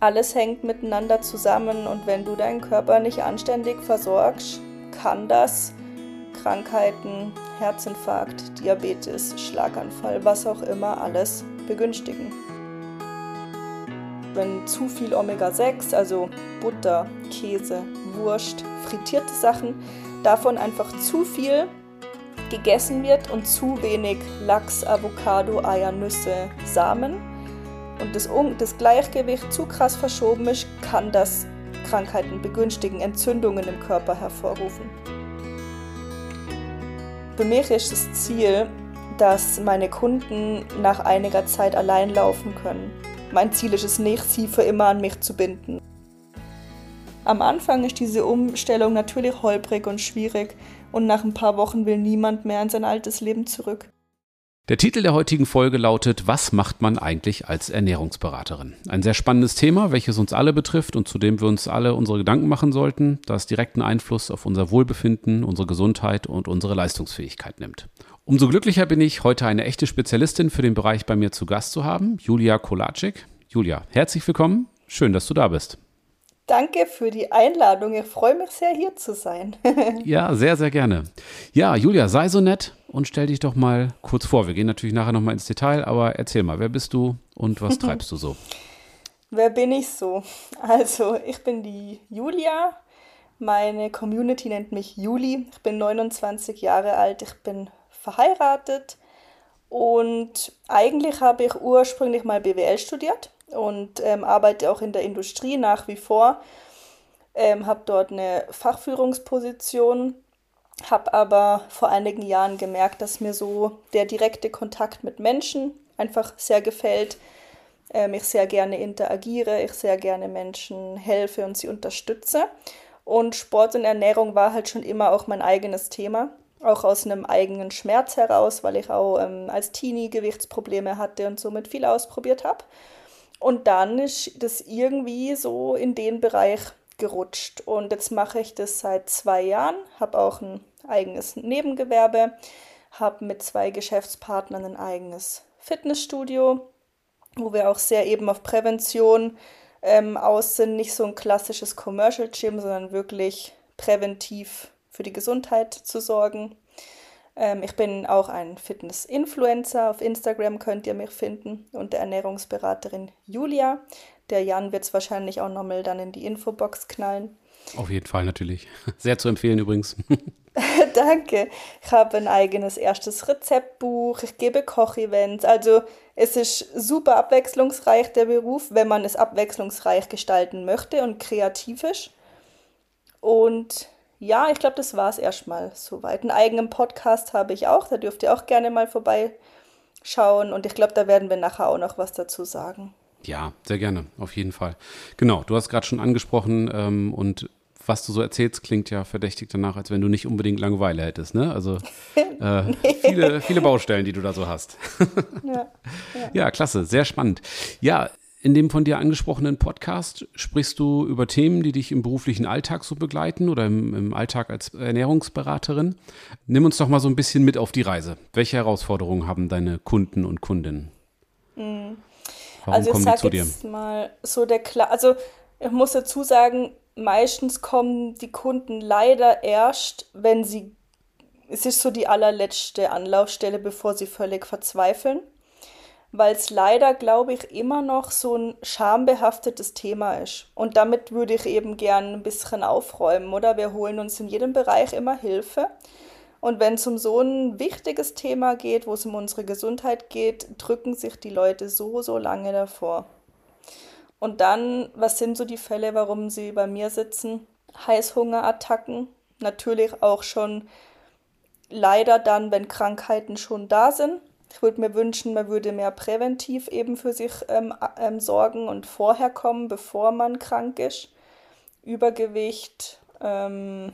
alles hängt miteinander zusammen und wenn du deinen Körper nicht anständig versorgst, kann das Krankheiten, Herzinfarkt, Diabetes, Schlaganfall, was auch immer alles begünstigen. Wenn zu viel Omega-6, also Butter, Käse, Wurst, frittierte Sachen, davon einfach zu viel gegessen wird und zu wenig Lachs, Avocado, Eier, Nüsse, Samen und das, das Gleichgewicht zu krass verschoben ist, kann das Krankheiten begünstigen, Entzündungen im Körper hervorrufen. Für mich ist das Ziel, dass meine Kunden nach einiger Zeit allein laufen können. Mein Ziel ist es nicht, sie für immer an mich zu binden. Am Anfang ist diese Umstellung natürlich holprig und schwierig und nach ein paar Wochen will niemand mehr in sein altes Leben zurück. Der Titel der heutigen Folge lautet Was macht man eigentlich als Ernährungsberaterin? Ein sehr spannendes Thema, welches uns alle betrifft und zu dem wir uns alle unsere Gedanken machen sollten, das direkten Einfluss auf unser Wohlbefinden, unsere Gesundheit und unsere Leistungsfähigkeit nimmt. Umso glücklicher bin ich, heute eine echte Spezialistin für den Bereich bei mir zu Gast zu haben, Julia Kolacik. Julia, herzlich willkommen. Schön, dass du da bist. Danke für die Einladung. Ich freue mich sehr, hier zu sein. ja, sehr, sehr gerne. Ja, Julia, sei so nett und stell dich doch mal kurz vor. Wir gehen natürlich nachher nochmal ins Detail, aber erzähl mal, wer bist du und was treibst du so? Wer bin ich so? Also, ich bin die Julia. Meine Community nennt mich Juli. Ich bin 29 Jahre alt. Ich bin verheiratet und eigentlich habe ich ursprünglich mal BWL studiert und ähm, arbeite auch in der Industrie nach wie vor. Ähm, habe dort eine Fachführungsposition, habe aber vor einigen Jahren gemerkt, dass mir so der direkte Kontakt mit Menschen einfach sehr gefällt. Ähm, ich sehr gerne interagiere, ich sehr gerne Menschen helfe und sie unterstütze. Und Sport und Ernährung war halt schon immer auch mein eigenes Thema auch aus einem eigenen Schmerz heraus, weil ich auch ähm, als Teenie Gewichtsprobleme hatte und somit viel ausprobiert habe. Und dann ist das irgendwie so in den Bereich gerutscht. Und jetzt mache ich das seit zwei Jahren, habe auch ein eigenes Nebengewerbe, habe mit zwei Geschäftspartnern ein eigenes Fitnessstudio, wo wir auch sehr eben auf Prävention ähm, aus sind. Nicht so ein klassisches Commercial Gym, sondern wirklich präventiv für die Gesundheit zu sorgen. Ähm, ich bin auch ein Fitness-Influencer. Auf Instagram könnt ihr mich finden unter Ernährungsberaterin Julia. Der Jan wird es wahrscheinlich auch nochmal dann in die Infobox knallen. Auf jeden Fall natürlich. Sehr zu empfehlen übrigens. Danke. Ich habe ein eigenes erstes Rezeptbuch. Ich gebe Kochevents. Also es ist super abwechslungsreich der Beruf, wenn man es abwechslungsreich gestalten möchte und kreativ ist. Und ja, ich glaube, das war es erstmal soweit. Einen eigenen Podcast habe ich auch, da dürft ihr auch gerne mal vorbeischauen und ich glaube, da werden wir nachher auch noch was dazu sagen. Ja, sehr gerne, auf jeden Fall. Genau, du hast gerade schon angesprochen ähm, und was du so erzählst, klingt ja verdächtig danach, als wenn du nicht unbedingt Langeweile hättest. Ne? Also äh, nee. viele, viele Baustellen, die du da so hast. ja, ja. ja, klasse, sehr spannend. Ja, in dem von dir angesprochenen Podcast sprichst du über Themen, die dich im beruflichen Alltag so begleiten oder im, im, Alltag als Ernährungsberaterin. Nimm uns doch mal so ein bisschen mit auf die Reise. Welche Herausforderungen haben deine Kunden und Kundinnen? Mhm. Warum also kommen die zu dir? mal so der Kla also ich muss dazu sagen, meistens kommen die Kunden leider erst, wenn sie es ist so die allerletzte Anlaufstelle, bevor sie völlig verzweifeln weil es leider, glaube ich, immer noch so ein schambehaftetes Thema ist. Und damit würde ich eben gern ein bisschen aufräumen, oder? Wir holen uns in jedem Bereich immer Hilfe. Und wenn es um so ein wichtiges Thema geht, wo es um unsere Gesundheit geht, drücken sich die Leute so, so lange davor. Und dann, was sind so die Fälle, warum sie bei mir sitzen? Heißhungerattacken, natürlich auch schon leider dann, wenn Krankheiten schon da sind ich würde mir wünschen, man würde mehr präventiv eben für sich ähm, ähm, sorgen und vorher kommen, bevor man krank ist. Übergewicht, ähm,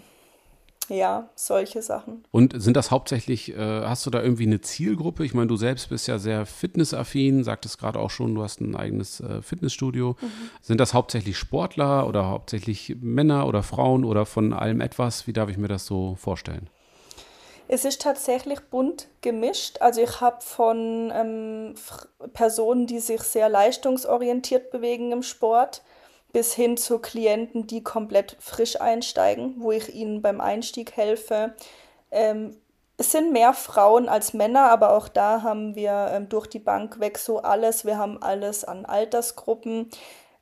ja, solche Sachen. Und sind das hauptsächlich, äh, hast du da irgendwie eine Zielgruppe? Ich meine, du selbst bist ja sehr fitnessaffin, sagtest gerade auch schon, du hast ein eigenes äh, Fitnessstudio. Mhm. Sind das hauptsächlich Sportler oder hauptsächlich Männer oder Frauen oder von allem etwas? Wie darf ich mir das so vorstellen? Es ist tatsächlich bunt gemischt. Also ich habe von ähm, Personen, die sich sehr leistungsorientiert bewegen im Sport, bis hin zu Klienten, die komplett frisch einsteigen, wo ich ihnen beim Einstieg helfe. Ähm, es sind mehr Frauen als Männer, aber auch da haben wir ähm, durch die Bank weg so alles. Wir haben alles an Altersgruppen.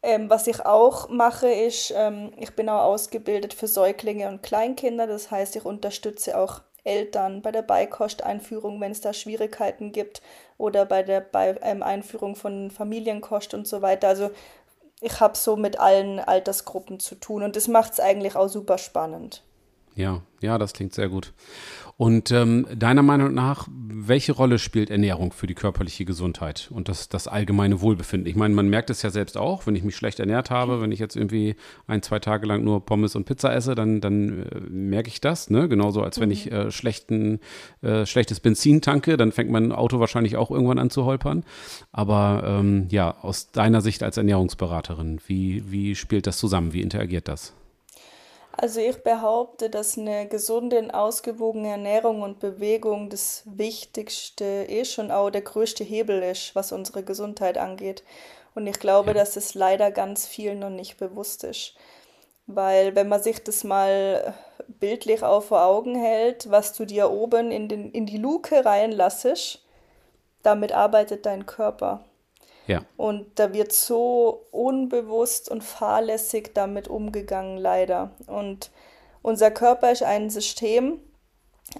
Ähm, was ich auch mache, ist, ähm, ich bin auch ausgebildet für Säuglinge und Kleinkinder. Das heißt, ich unterstütze auch Eltern bei der Beikosteinführung, wenn es da Schwierigkeiten gibt, oder bei der bei, ähm, Einführung von Familienkost und so weiter. Also ich habe so mit allen Altersgruppen zu tun und das macht es eigentlich auch super spannend. Ja, ja, das klingt sehr gut. Und ähm, deiner Meinung nach, welche Rolle spielt Ernährung für die körperliche Gesundheit und das, das allgemeine Wohlbefinden? Ich meine, man merkt es ja selbst auch, wenn ich mich schlecht ernährt habe, wenn ich jetzt irgendwie ein, zwei Tage lang nur Pommes und Pizza esse, dann, dann äh, merke ich das. Ne? Genauso als wenn ich mhm. äh, schlechten, äh, schlechtes Benzin tanke, dann fängt mein Auto wahrscheinlich auch irgendwann an zu holpern. Aber ähm, ja, aus deiner Sicht als Ernährungsberaterin, wie, wie spielt das zusammen? Wie interagiert das? Also ich behaupte, dass eine gesunde und ausgewogene Ernährung und Bewegung das Wichtigste ist und auch der größte Hebel ist, was unsere Gesundheit angeht. Und ich glaube, ja. dass es leider ganz vielen noch nicht bewusst ist. Weil wenn man sich das mal bildlich auch vor Augen hält, was du dir oben in, den, in die Luke reinlassest, damit arbeitet dein Körper. Ja. Und da wird so unbewusst und fahrlässig damit umgegangen, leider. Und unser Körper ist ein System,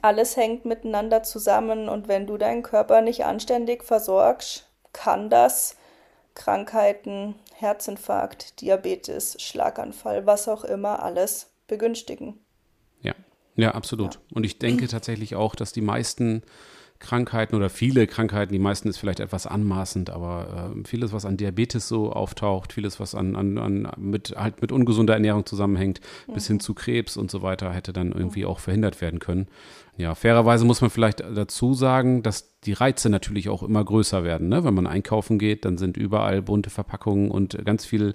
alles hängt miteinander zusammen und wenn du deinen Körper nicht anständig versorgst, kann das Krankheiten, Herzinfarkt, Diabetes, Schlaganfall, was auch immer, alles begünstigen. Ja, ja, absolut. Ja. Und ich denke tatsächlich auch, dass die meisten Krankheiten oder viele Krankheiten, die meisten ist vielleicht etwas anmaßend, aber äh, vieles, was an Diabetes so auftaucht, vieles, was an, an, an mit, halt mit ungesunder Ernährung zusammenhängt, mhm. bis hin zu Krebs und so weiter, hätte dann irgendwie auch verhindert werden können. Ja, fairerweise muss man vielleicht dazu sagen, dass die Reize natürlich auch immer größer werden. Ne? Wenn man einkaufen geht, dann sind überall bunte Verpackungen und ganz viel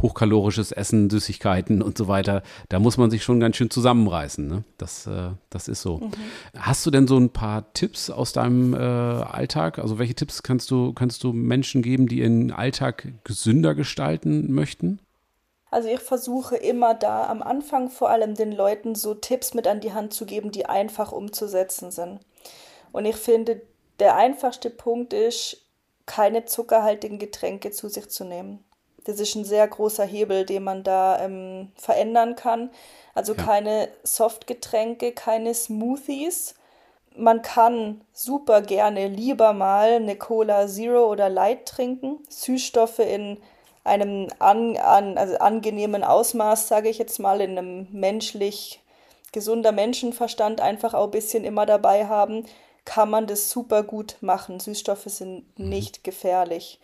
hochkalorisches Essen, Süßigkeiten und so weiter. Da muss man sich schon ganz schön zusammenreißen. Ne? Das, äh, das ist so. Mhm. Hast du denn so ein paar Tipps aus deinem äh, Alltag? Also welche Tipps kannst du, kannst du Menschen geben, die ihren Alltag gesünder gestalten möchten? Also ich versuche immer da am Anfang vor allem den Leuten so Tipps mit an die Hand zu geben, die einfach umzusetzen sind. Und ich finde, der einfachste Punkt ist, keine zuckerhaltigen Getränke zu sich zu nehmen. Das ist ein sehr großer Hebel, den man da ähm, verändern kann. Also ja. keine Softgetränke, keine Smoothies. Man kann super gerne lieber mal eine Cola Zero oder Light trinken. Süßstoffe in einem an, an, also angenehmen Ausmaß, sage ich jetzt mal, in einem menschlich gesunder Menschenverstand einfach auch ein bisschen immer dabei haben, kann man das super gut machen. Süßstoffe sind mhm. nicht gefährlich.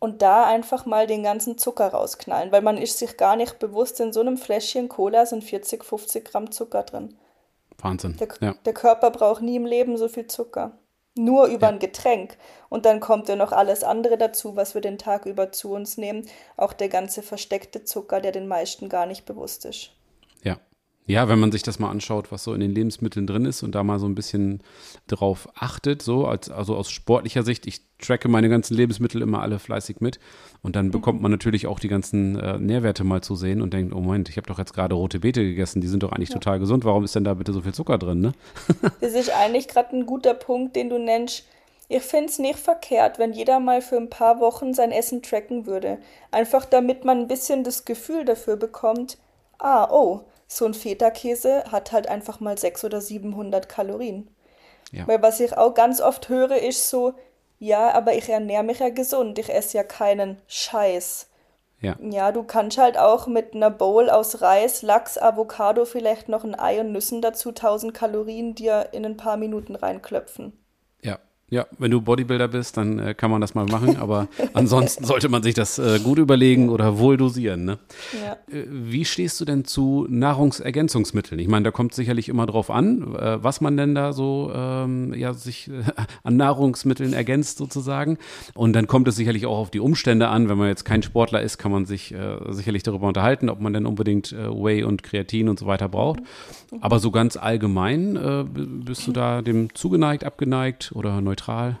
Und da einfach mal den ganzen Zucker rausknallen, weil man ist sich gar nicht bewusst, in so einem Fläschchen Cola sind 40, 50 Gramm Zucker drin. Wahnsinn. Der, ja. der Körper braucht nie im Leben so viel Zucker nur über ja. ein Getränk. Und dann kommt ja noch alles andere dazu, was wir den Tag über zu uns nehmen. Auch der ganze versteckte Zucker, der den meisten gar nicht bewusst ist. Ja. Ja, wenn man sich das mal anschaut, was so in den Lebensmitteln drin ist und da mal so ein bisschen drauf achtet, so als, also aus sportlicher Sicht, ich tracke meine ganzen Lebensmittel immer alle fleißig mit und dann bekommt man natürlich auch die ganzen äh, Nährwerte mal zu sehen und denkt, oh Moment, ich habe doch jetzt gerade rote Beete gegessen, die sind doch eigentlich ja. total gesund, warum ist denn da bitte so viel Zucker drin, ne? das ist eigentlich gerade ein guter Punkt, den du nennst. Ich finde es nicht verkehrt, wenn jeder mal für ein paar Wochen sein Essen tracken würde. Einfach damit man ein bisschen das Gefühl dafür bekommt, ah, oh, so ein Feta-Käse hat halt einfach mal 600 oder 700 Kalorien. Ja. Weil was ich auch ganz oft höre, ist so, ja, aber ich ernähre mich ja gesund, ich esse ja keinen Scheiß. Ja. ja, du kannst halt auch mit einer Bowl aus Reis, Lachs, Avocado, vielleicht noch ein Ei und Nüssen dazu 1000 Kalorien dir in ein paar Minuten reinklöpfen. Ja, Ja, wenn du Bodybuilder bist, dann äh, kann man das mal machen, aber ansonsten sollte man sich das äh, gut überlegen oder wohl dosieren. Ne? Ja. Äh, wie stehst du denn zu Nahrungsergänzungsmitteln? Ich meine, da kommt sicherlich immer drauf an, äh, was man denn da so ähm, ja, sich äh, an Nahrungsmitteln ergänzt sozusagen. Und dann kommt es sicherlich auch auf die Umstände an. Wenn man jetzt kein Sportler ist, kann man sich äh, sicherlich darüber unterhalten, ob man denn unbedingt Whey und Kreatin und so weiter braucht. Mhm. Aber so ganz allgemein, bist du da dem zugeneigt, abgeneigt oder neutral? Neutral?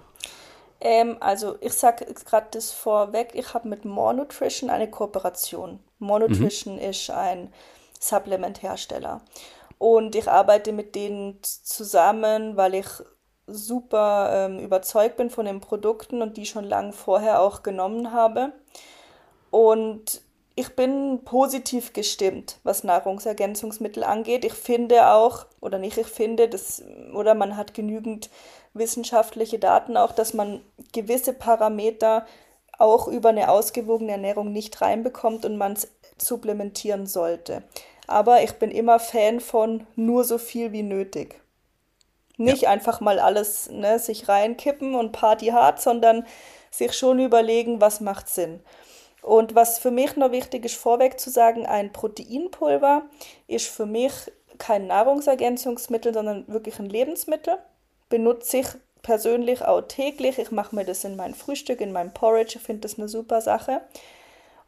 Ähm, also ich sage gerade das vorweg, ich habe mit More Nutrition eine Kooperation. More Nutrition mhm. ist ein Supplementhersteller. Und ich arbeite mit denen zusammen, weil ich super ähm, überzeugt bin von den Produkten und die schon lange vorher auch genommen habe. Und ich bin positiv gestimmt, was Nahrungsergänzungsmittel angeht. Ich finde auch, oder nicht, ich finde, das, oder man hat genügend wissenschaftliche Daten auch, dass man gewisse Parameter auch über eine ausgewogene Ernährung nicht reinbekommt und man es supplementieren sollte. Aber ich bin immer Fan von nur so viel wie nötig. Nicht ja. einfach mal alles ne, sich reinkippen und Party hart, sondern sich schon überlegen, was macht Sinn. Und was für mich noch wichtig ist, vorweg zu sagen, ein Proteinpulver ist für mich kein Nahrungsergänzungsmittel, sondern wirklich ein Lebensmittel benutze ich persönlich auch täglich. Ich mache mir das in mein Frühstück, in meinem Porridge. Ich finde das eine super Sache.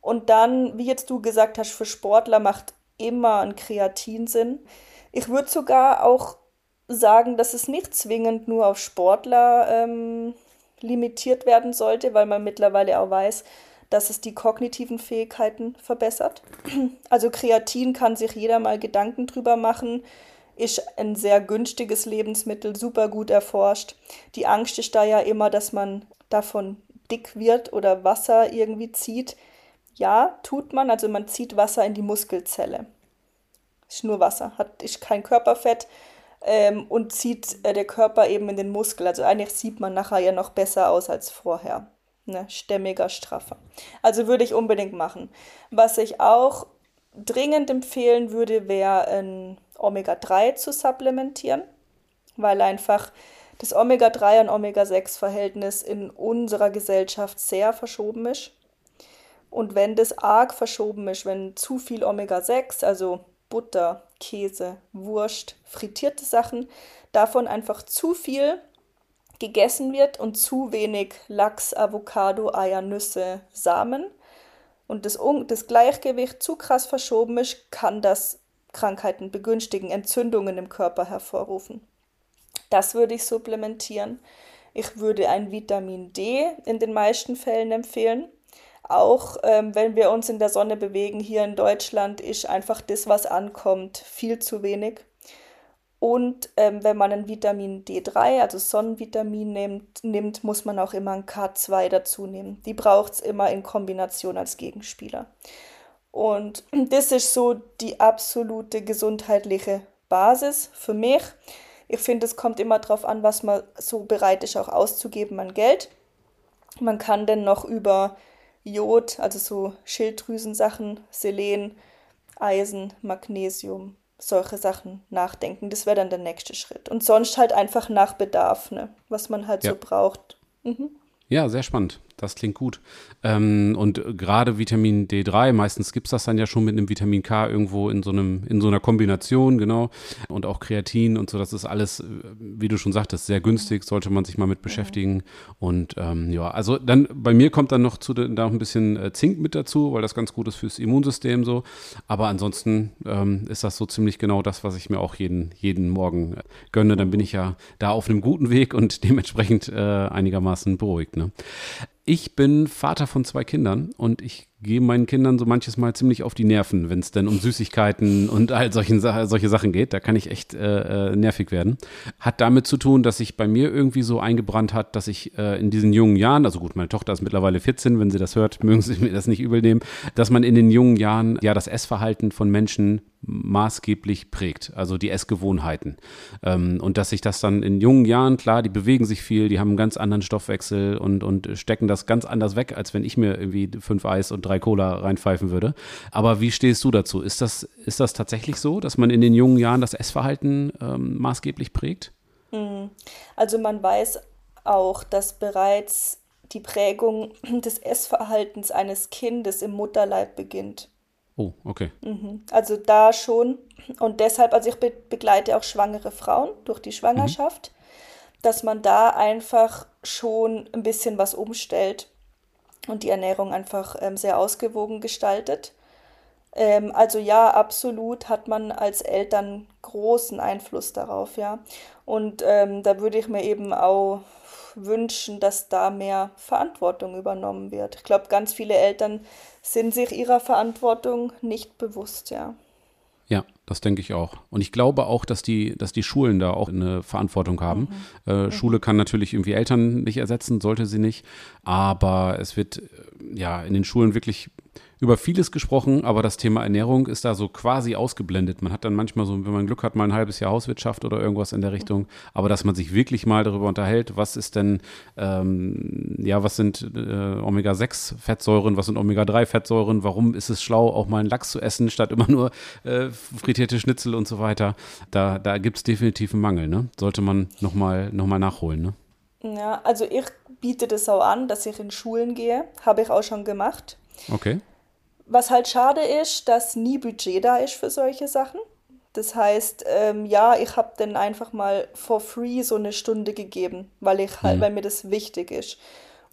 Und dann, wie jetzt du gesagt hast, für Sportler macht immer ein Kreatin Sinn. Ich würde sogar auch sagen, dass es nicht zwingend nur auf Sportler ähm, limitiert werden sollte, weil man mittlerweile auch weiß, dass es die kognitiven Fähigkeiten verbessert. Also Kreatin kann sich jeder mal Gedanken drüber machen, ist ein sehr günstiges Lebensmittel, super gut erforscht. Die Angst ist da ja immer, dass man davon dick wird oder Wasser irgendwie zieht. Ja, tut man, also man zieht Wasser in die Muskelzelle. Ist nur Wasser, hat, ist kein Körperfett ähm, und zieht äh, der Körper eben in den Muskel. Also eigentlich sieht man nachher ja noch besser aus als vorher. Ne? Stämmiger, straffer. Also würde ich unbedingt machen. Was ich auch dringend empfehlen würde, wäre ein Omega-3 zu supplementieren, weil einfach das Omega-3 und Omega-6-Verhältnis in unserer Gesellschaft sehr verschoben ist. Und wenn das arg verschoben ist, wenn zu viel Omega-6, also Butter, Käse, Wurst, frittierte Sachen, davon einfach zu viel gegessen wird und zu wenig Lachs, Avocado, Eier, Nüsse, Samen und das, das Gleichgewicht zu krass verschoben ist, kann das Krankheiten begünstigen, Entzündungen im Körper hervorrufen. Das würde ich supplementieren. Ich würde ein Vitamin D in den meisten Fällen empfehlen. Auch ähm, wenn wir uns in der Sonne bewegen, hier in Deutschland ist einfach das, was ankommt, viel zu wenig. Und ähm, wenn man ein Vitamin D3, also Sonnenvitamin nimmt, nimmt, muss man auch immer ein K2 dazu nehmen. Die braucht es immer in Kombination als Gegenspieler. Und das ist so die absolute gesundheitliche Basis für mich. Ich finde, es kommt immer darauf an, was man so bereit ist, auch auszugeben an Geld. Man kann dann noch über Jod, also so Schilddrüsensachen, Selen, Eisen, Magnesium, solche Sachen nachdenken. Das wäre dann der nächste Schritt. Und sonst halt einfach nach Bedarf, ne? was man halt ja. so braucht. Mhm. Ja, sehr spannend. Das klingt gut. Ähm, und gerade Vitamin D3, meistens gibt es das dann ja schon mit einem Vitamin K irgendwo in so einem, in so einer Kombination, genau. Und auch Kreatin und so, das ist alles, wie du schon sagtest, sehr günstig, sollte man sich mal mit beschäftigen. Und ähm, ja, also dann bei mir kommt dann noch zu da noch ein bisschen äh, Zink mit dazu, weil das ganz gut ist fürs Immunsystem so. Aber ansonsten ähm, ist das so ziemlich genau das, was ich mir auch jeden, jeden Morgen äh, gönne. Dann bin ich ja da auf einem guten Weg und dementsprechend äh, einigermaßen beruhigt. Ne? Ich bin Vater von zwei Kindern und ich gehe meinen Kindern so manches Mal ziemlich auf die Nerven, wenn es denn um Süßigkeiten und all solchen, solche Sachen geht. Da kann ich echt äh, äh, nervig werden. Hat damit zu tun, dass sich bei mir irgendwie so eingebrannt hat, dass ich äh, in diesen jungen Jahren, also gut, meine Tochter ist mittlerweile 14, wenn sie das hört, mögen sie mir das nicht übel nehmen, dass man in den jungen Jahren ja das Essverhalten von Menschen maßgeblich prägt, also die Essgewohnheiten. Ähm, und dass sich das dann in jungen Jahren, klar, die bewegen sich viel, die haben einen ganz anderen Stoffwechsel und, und stecken das ganz anders weg, als wenn ich mir irgendwie fünf Eis und drei Cola reinpfeifen würde. Aber wie stehst du dazu? Ist das, ist das tatsächlich so, dass man in den jungen Jahren das Essverhalten ähm, maßgeblich prägt? Mhm. Also man weiß auch, dass bereits die Prägung des Essverhaltens eines Kindes im Mutterleib beginnt. Oh, okay. Mhm. Also da schon. Und deshalb, also ich be begleite auch schwangere Frauen durch die Schwangerschaft, mhm. dass man da einfach schon ein bisschen was umstellt und die Ernährung einfach ähm, sehr ausgewogen gestaltet. Ähm, also ja, absolut hat man als Eltern großen Einfluss darauf, ja. Und ähm, da würde ich mir eben auch wünschen, dass da mehr Verantwortung übernommen wird. Ich glaube, ganz viele Eltern sind sich ihrer Verantwortung nicht bewusst, ja. Ja, das denke ich auch. Und ich glaube auch, dass die, dass die Schulen da auch eine Verantwortung haben. Mhm. Äh, mhm. Schule kann natürlich irgendwie Eltern nicht ersetzen, sollte sie nicht. Aber es wird äh, ja in den Schulen wirklich über vieles gesprochen, aber das Thema Ernährung ist da so quasi ausgeblendet. Man hat dann manchmal so, wenn man Glück hat, mal ein halbes Jahr Hauswirtschaft oder irgendwas in der Richtung. Aber dass man sich wirklich mal darüber unterhält, was ist denn, ähm, ja, was sind äh, Omega-6-Fettsäuren, was sind Omega-3-Fettsäuren, warum ist es schlau, auch mal einen Lachs zu essen, statt immer nur äh, frittierte Schnitzel und so weiter. Da, da gibt es definitiv einen Mangel, ne? Sollte man nochmal noch mal nachholen, ne? Ja, also ich biete das auch an, dass ich in Schulen gehe. Habe ich auch schon gemacht. Okay. Was halt schade ist, dass nie Budget da ist für solche Sachen. Das heißt, ähm, ja, ich habe dann einfach mal for free so eine Stunde gegeben, weil ich halt, mhm. weil mir das wichtig ist.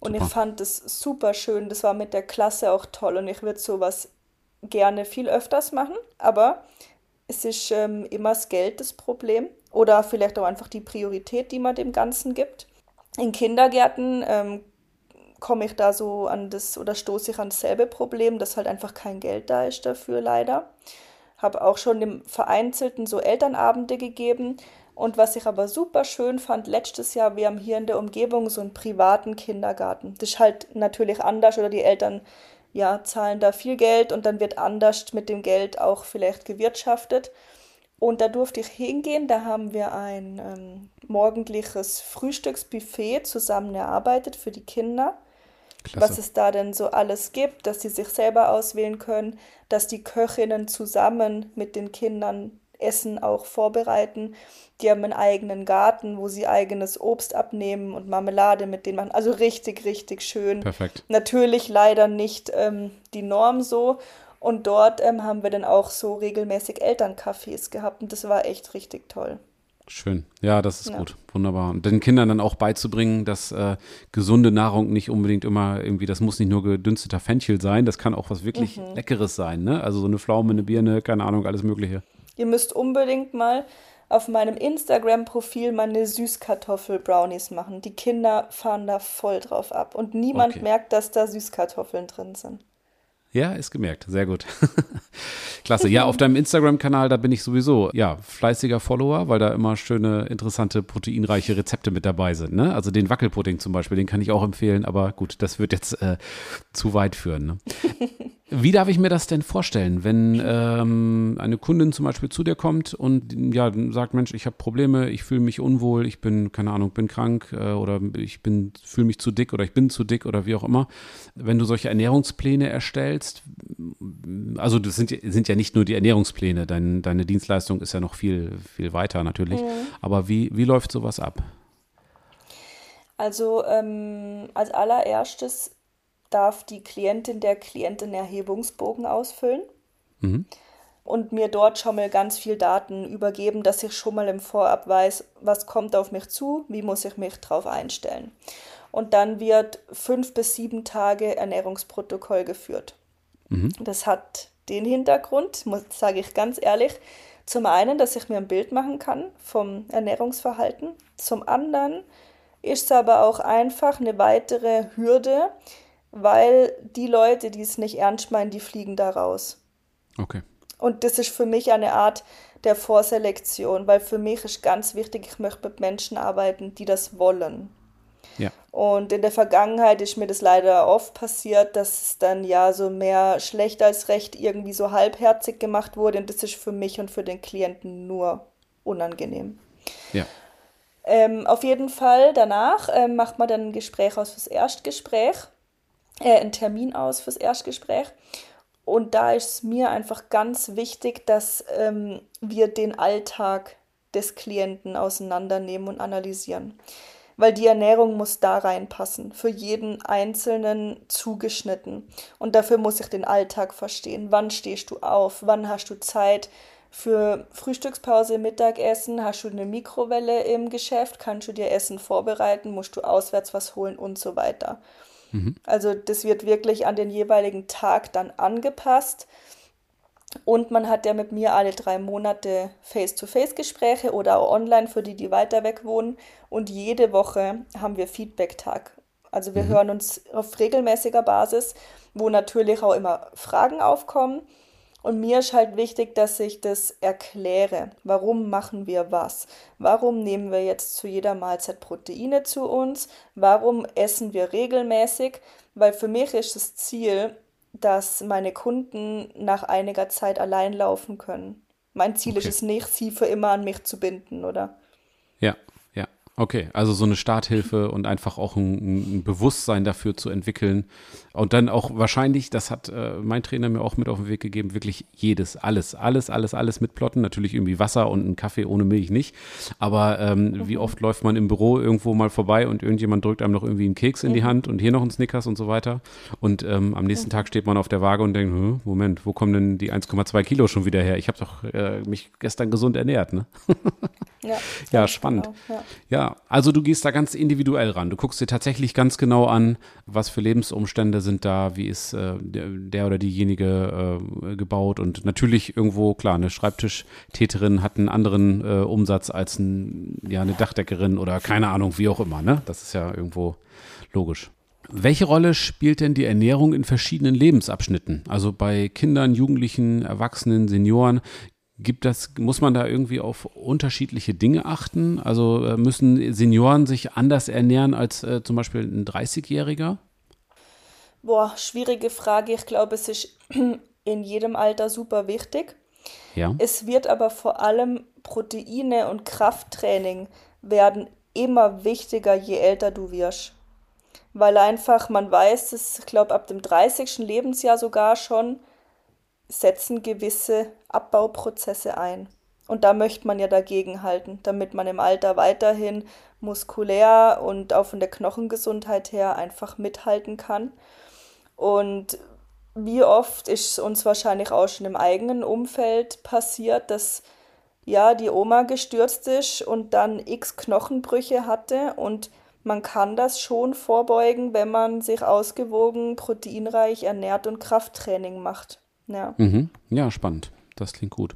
Und super. ich fand das super schön. Das war mit der Klasse auch toll und ich würde sowas gerne viel öfters machen. Aber es ist ähm, immer das Geld das Problem oder vielleicht auch einfach die Priorität, die man dem Ganzen gibt. In Kindergärten ähm, komme ich da so an das oder stoße ich an dasselbe Problem, dass halt einfach kein Geld da ist dafür leider. Habe auch schon dem Vereinzelten so Elternabende gegeben. Und was ich aber super schön fand, letztes Jahr, wir haben hier in der Umgebung so einen privaten Kindergarten. Das ist halt natürlich anders oder die Eltern ja, zahlen da viel Geld und dann wird anders mit dem Geld auch vielleicht gewirtschaftet. Und da durfte ich hingehen, da haben wir ein ähm, morgendliches Frühstücksbuffet zusammen erarbeitet für die Kinder. Klasse. was es da denn so alles gibt, dass sie sich selber auswählen können, dass die Köchinnen zusammen mit den Kindern Essen auch vorbereiten. Die haben einen eigenen Garten, wo sie eigenes Obst abnehmen und Marmelade mit denen machen. Also richtig, richtig schön. Perfekt. Natürlich leider nicht ähm, die Norm so. Und dort ähm, haben wir dann auch so regelmäßig Elterncafés gehabt und das war echt richtig toll. Schön. Ja, das ist ja. gut. Wunderbar. Und den Kindern dann auch beizubringen, dass äh, gesunde Nahrung nicht unbedingt immer irgendwie, das muss nicht nur gedünsteter Fenchel sein, das kann auch was wirklich mhm. Leckeres sein, ne? Also so eine Pflaume, eine Birne, keine Ahnung, alles Mögliche. Ihr müsst unbedingt mal auf meinem Instagram-Profil meine Süßkartoffel-Brownies machen. Die Kinder fahren da voll drauf ab. Und niemand okay. merkt, dass da Süßkartoffeln drin sind. Ja, ist gemerkt. Sehr gut. Klasse. Ja, auf deinem Instagram-Kanal, da bin ich sowieso, ja, fleißiger Follower, weil da immer schöne, interessante, proteinreiche Rezepte mit dabei sind. Ne? Also den Wackelpudding zum Beispiel, den kann ich auch empfehlen, aber gut, das wird jetzt äh, zu weit führen. Ne? Wie darf ich mir das denn vorstellen, wenn ähm, eine Kundin zum Beispiel zu dir kommt und ja sagt, Mensch, ich habe Probleme, ich fühle mich unwohl, ich bin, keine Ahnung, bin krank äh, oder ich bin, fühle mich zu dick oder ich bin zu dick oder wie auch immer. Wenn du solche Ernährungspläne erstellst, also das sind, sind ja nicht nur die Ernährungspläne, dein, deine Dienstleistung ist ja noch viel, viel weiter natürlich. Mhm. Aber wie, wie läuft sowas ab? Also ähm, als allererstes darf die Klientin der Klient einen Erhebungsbogen ausfüllen mhm. und mir dort schon mal ganz viel Daten übergeben, dass ich schon mal im Vorab weiß, was kommt auf mich zu, wie muss ich mich darauf einstellen. Und dann wird fünf bis sieben Tage Ernährungsprotokoll geführt. Mhm. Das hat den Hintergrund, sage ich ganz ehrlich, zum einen, dass ich mir ein Bild machen kann vom Ernährungsverhalten. Zum anderen ist es aber auch einfach eine weitere Hürde, weil die Leute, die es nicht ernst meinen, die fliegen da raus. Okay. Und das ist für mich eine Art der Vorselektion, weil für mich ist ganz wichtig, ich möchte mit Menschen arbeiten, die das wollen. Ja. Und in der Vergangenheit ist mir das leider oft passiert, dass es dann ja so mehr schlecht als recht irgendwie so halbherzig gemacht wurde. Und das ist für mich und für den Klienten nur unangenehm. Ja. Ähm, auf jeden Fall danach ähm, macht man dann ein Gespräch aus fürs Erstgespräch äh, einen Termin aus fürs Erstgespräch. Und da ist mir einfach ganz wichtig, dass ähm, wir den Alltag des Klienten auseinandernehmen und analysieren. weil die Ernährung muss da reinpassen, für jeden Einzelnen zugeschnitten. Und dafür muss ich den Alltag verstehen. Wann stehst du auf? Wann hast du Zeit? Für Frühstückspause, Mittagessen hast du eine Mikrowelle im Geschäft, kannst du dir Essen vorbereiten, musst du auswärts was holen und so weiter. Mhm. Also das wird wirklich an den jeweiligen Tag dann angepasst. Und man hat ja mit mir alle drei Monate Face-to-Face-Gespräche oder auch online für die, die weiter weg wohnen. Und jede Woche haben wir Feedback-Tag. Also wir mhm. hören uns auf regelmäßiger Basis, wo natürlich auch immer Fragen aufkommen. Und mir ist halt wichtig, dass ich das erkläre. Warum machen wir was? Warum nehmen wir jetzt zu jeder Mahlzeit Proteine zu uns? Warum essen wir regelmäßig? Weil für mich ist das Ziel, dass meine Kunden nach einiger Zeit allein laufen können. Mein Ziel okay. ist es nicht, sie für immer an mich zu binden, oder? Ja, ja. Okay, also so eine Starthilfe und einfach auch ein, ein Bewusstsein dafür zu entwickeln, und dann auch wahrscheinlich, das hat äh, mein Trainer mir auch mit auf den Weg gegeben, wirklich jedes, alles, alles, alles, alles mitplotten. Natürlich irgendwie Wasser und einen Kaffee ohne Milch nicht. Aber ähm, mhm. wie oft läuft man im Büro irgendwo mal vorbei und irgendjemand drückt einem noch irgendwie einen Keks in die mhm. Hand und hier noch einen Snickers und so weiter. Und ähm, am nächsten mhm. Tag steht man auf der Waage und denkt, hm, Moment, wo kommen denn die 1,2 Kilo schon wieder her? Ich habe doch äh, mich gestern gesund ernährt, ne? ja, ja, spannend. Genau, ja. ja, also du gehst da ganz individuell ran. Du guckst dir tatsächlich ganz genau an, was für Lebensumstände sind sind da, wie ist äh, der oder diejenige äh, gebaut und natürlich irgendwo, klar, eine Schreibtischtäterin hat einen anderen äh, Umsatz als ein, ja, eine Dachdeckerin oder keine Ahnung, wie auch immer, ne? Das ist ja irgendwo logisch. Welche Rolle spielt denn die Ernährung in verschiedenen Lebensabschnitten? Also bei Kindern, Jugendlichen, Erwachsenen, Senioren, Gibt das, muss man da irgendwie auf unterschiedliche Dinge achten? Also äh, müssen Senioren sich anders ernähren als äh, zum Beispiel ein 30-Jähriger? Boah, schwierige Frage. Ich glaube, es ist in jedem Alter super wichtig. Ja. Es wird aber vor allem Proteine und Krafttraining werden immer wichtiger, je älter du wirst. Weil einfach, man weiß es, ich glaube, ab dem 30. Lebensjahr sogar schon, setzen gewisse Abbauprozesse ein. Und da möchte man ja dagegen halten, damit man im Alter weiterhin muskulär und auch von der Knochengesundheit her einfach mithalten kann. Und wie oft ist uns wahrscheinlich auch schon im eigenen Umfeld passiert, dass ja die Oma gestürzt ist und dann x Knochenbrüche hatte und man kann das schon vorbeugen, wenn man sich ausgewogen, proteinreich ernährt und Krafttraining macht. Ja, mhm. ja spannend. Das klingt gut.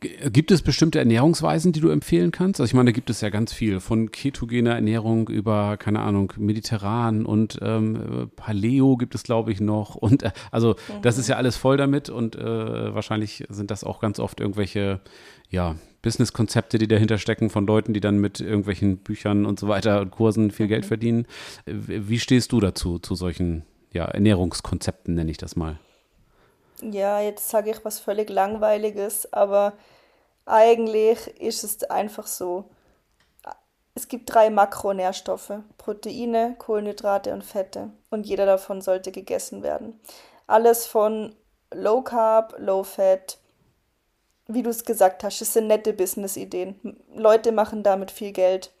Gibt es bestimmte Ernährungsweisen, die du empfehlen kannst? Also ich meine, da gibt es ja ganz viel, von ketogener Ernährung über, keine Ahnung, mediterran und ähm, Paleo gibt es, glaube ich, noch. Und äh, also mhm. das ist ja alles voll damit und äh, wahrscheinlich sind das auch ganz oft irgendwelche, ja, Business-Konzepte, die dahinter stecken von Leuten, die dann mit irgendwelchen Büchern und so weiter und Kursen viel mhm. Geld verdienen. Wie stehst du dazu, zu solchen ja, Ernährungskonzepten, nenne ich das mal? Ja, jetzt sage ich was völlig Langweiliges, aber eigentlich ist es einfach so. Es gibt drei Makronährstoffe: Proteine, Kohlenhydrate und Fette. Und jeder davon sollte gegessen werden. Alles von Low Carb, Low Fat. Wie du es gesagt hast, es sind nette Business-Ideen. Leute machen damit viel Geld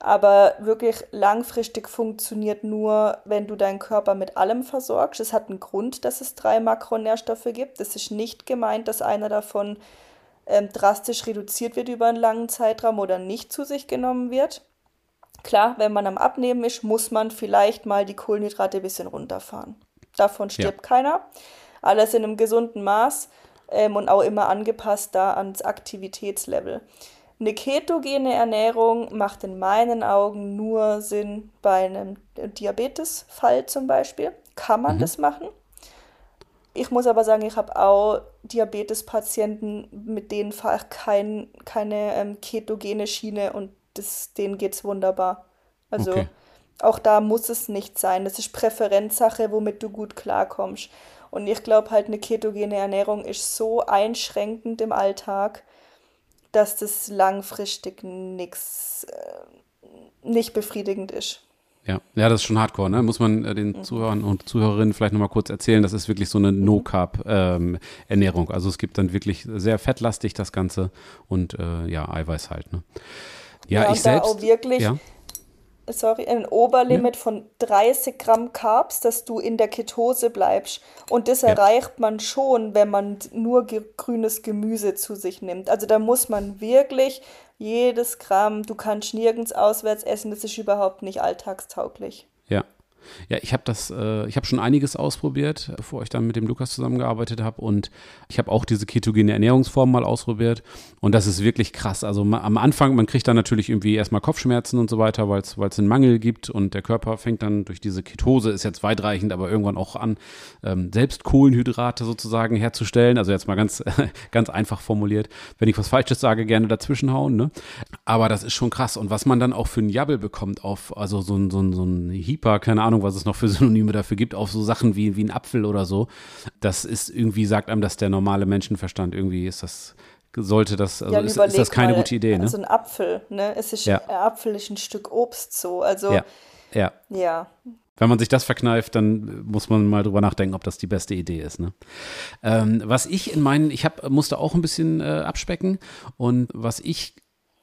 aber wirklich langfristig funktioniert nur, wenn du deinen Körper mit allem versorgst. Es hat einen Grund, dass es drei Makronährstoffe gibt. Es ist nicht gemeint, dass einer davon ähm, drastisch reduziert wird über einen langen Zeitraum oder nicht zu sich genommen wird. Klar, wenn man am Abnehmen ist, muss man vielleicht mal die Kohlenhydrate ein bisschen runterfahren. Davon stirbt ja. keiner. Alles in einem gesunden Maß ähm, und auch immer angepasst da ans Aktivitätslevel. Eine ketogene Ernährung macht in meinen Augen nur Sinn bei einem Diabetesfall zum Beispiel. Kann man mhm. das machen? Ich muss aber sagen, ich habe auch Diabetespatienten, mit denen fahre ich kein, keine ähm, ketogene Schiene und das, denen geht es wunderbar. Also okay. auch da muss es nicht sein. Das ist Präferenzsache, womit du gut klarkommst. Und ich glaube halt, eine ketogene Ernährung ist so einschränkend im Alltag, dass das langfristig nichts äh, nicht befriedigend ist. Ja, ja, das ist schon hardcore, ne? Muss man äh, den mhm. Zuhörern und Zuhörerinnen vielleicht nochmal kurz erzählen. Das ist wirklich so eine mhm. No-Carb-Ernährung. Ähm, also es gibt dann wirklich sehr fettlastig das Ganze und äh, ja, Eiweiß halt, ne? Ja, ja ich selbst. auch wirklich, ja? Sorry, ein Oberlimit ja. von 30 Gramm Carbs, dass du in der Ketose bleibst. Und das ja. erreicht man schon, wenn man nur grünes Gemüse zu sich nimmt. Also da muss man wirklich jedes Gramm, du kannst nirgends auswärts essen, das ist überhaupt nicht alltagstauglich. Ja. Ich habe das, äh, ich habe schon einiges ausprobiert, bevor ich dann mit dem Lukas zusammengearbeitet habe und ich habe auch diese ketogene Ernährungsform mal ausprobiert und das ist wirklich krass. Also am Anfang, man kriegt dann natürlich irgendwie erstmal Kopfschmerzen und so weiter, weil es einen Mangel gibt und der Körper fängt dann durch diese Ketose, ist jetzt weitreichend, aber irgendwann auch an, ähm, selbst Kohlenhydrate sozusagen herzustellen. Also jetzt mal ganz, ganz einfach formuliert. Wenn ich was Falsches sage, gerne dazwischenhauen. Ne? Aber das ist schon krass und was man dann auch für ein Jabbel bekommt auf, also so ein, so ein, so ein Hyper, keine Ahnung, Ahnung, was es noch für Synonyme dafür gibt, auf so Sachen wie, wie ein Apfel oder so. Das ist irgendwie, sagt einem das der normale Menschenverstand. Irgendwie ist das sollte das, also ja, ist, ist, das keine mal, gute Idee, ne? Also ein Apfel, ne? Es ist ja. ein Apfel ist ein Stück Obst so. Also ja. ja. ja. Wenn man sich das verkneift, dann muss man mal drüber nachdenken, ob das die beste Idee ist. Ne? Ähm, was ich in meinen, ich hab, musste auch ein bisschen äh, abspecken und was ich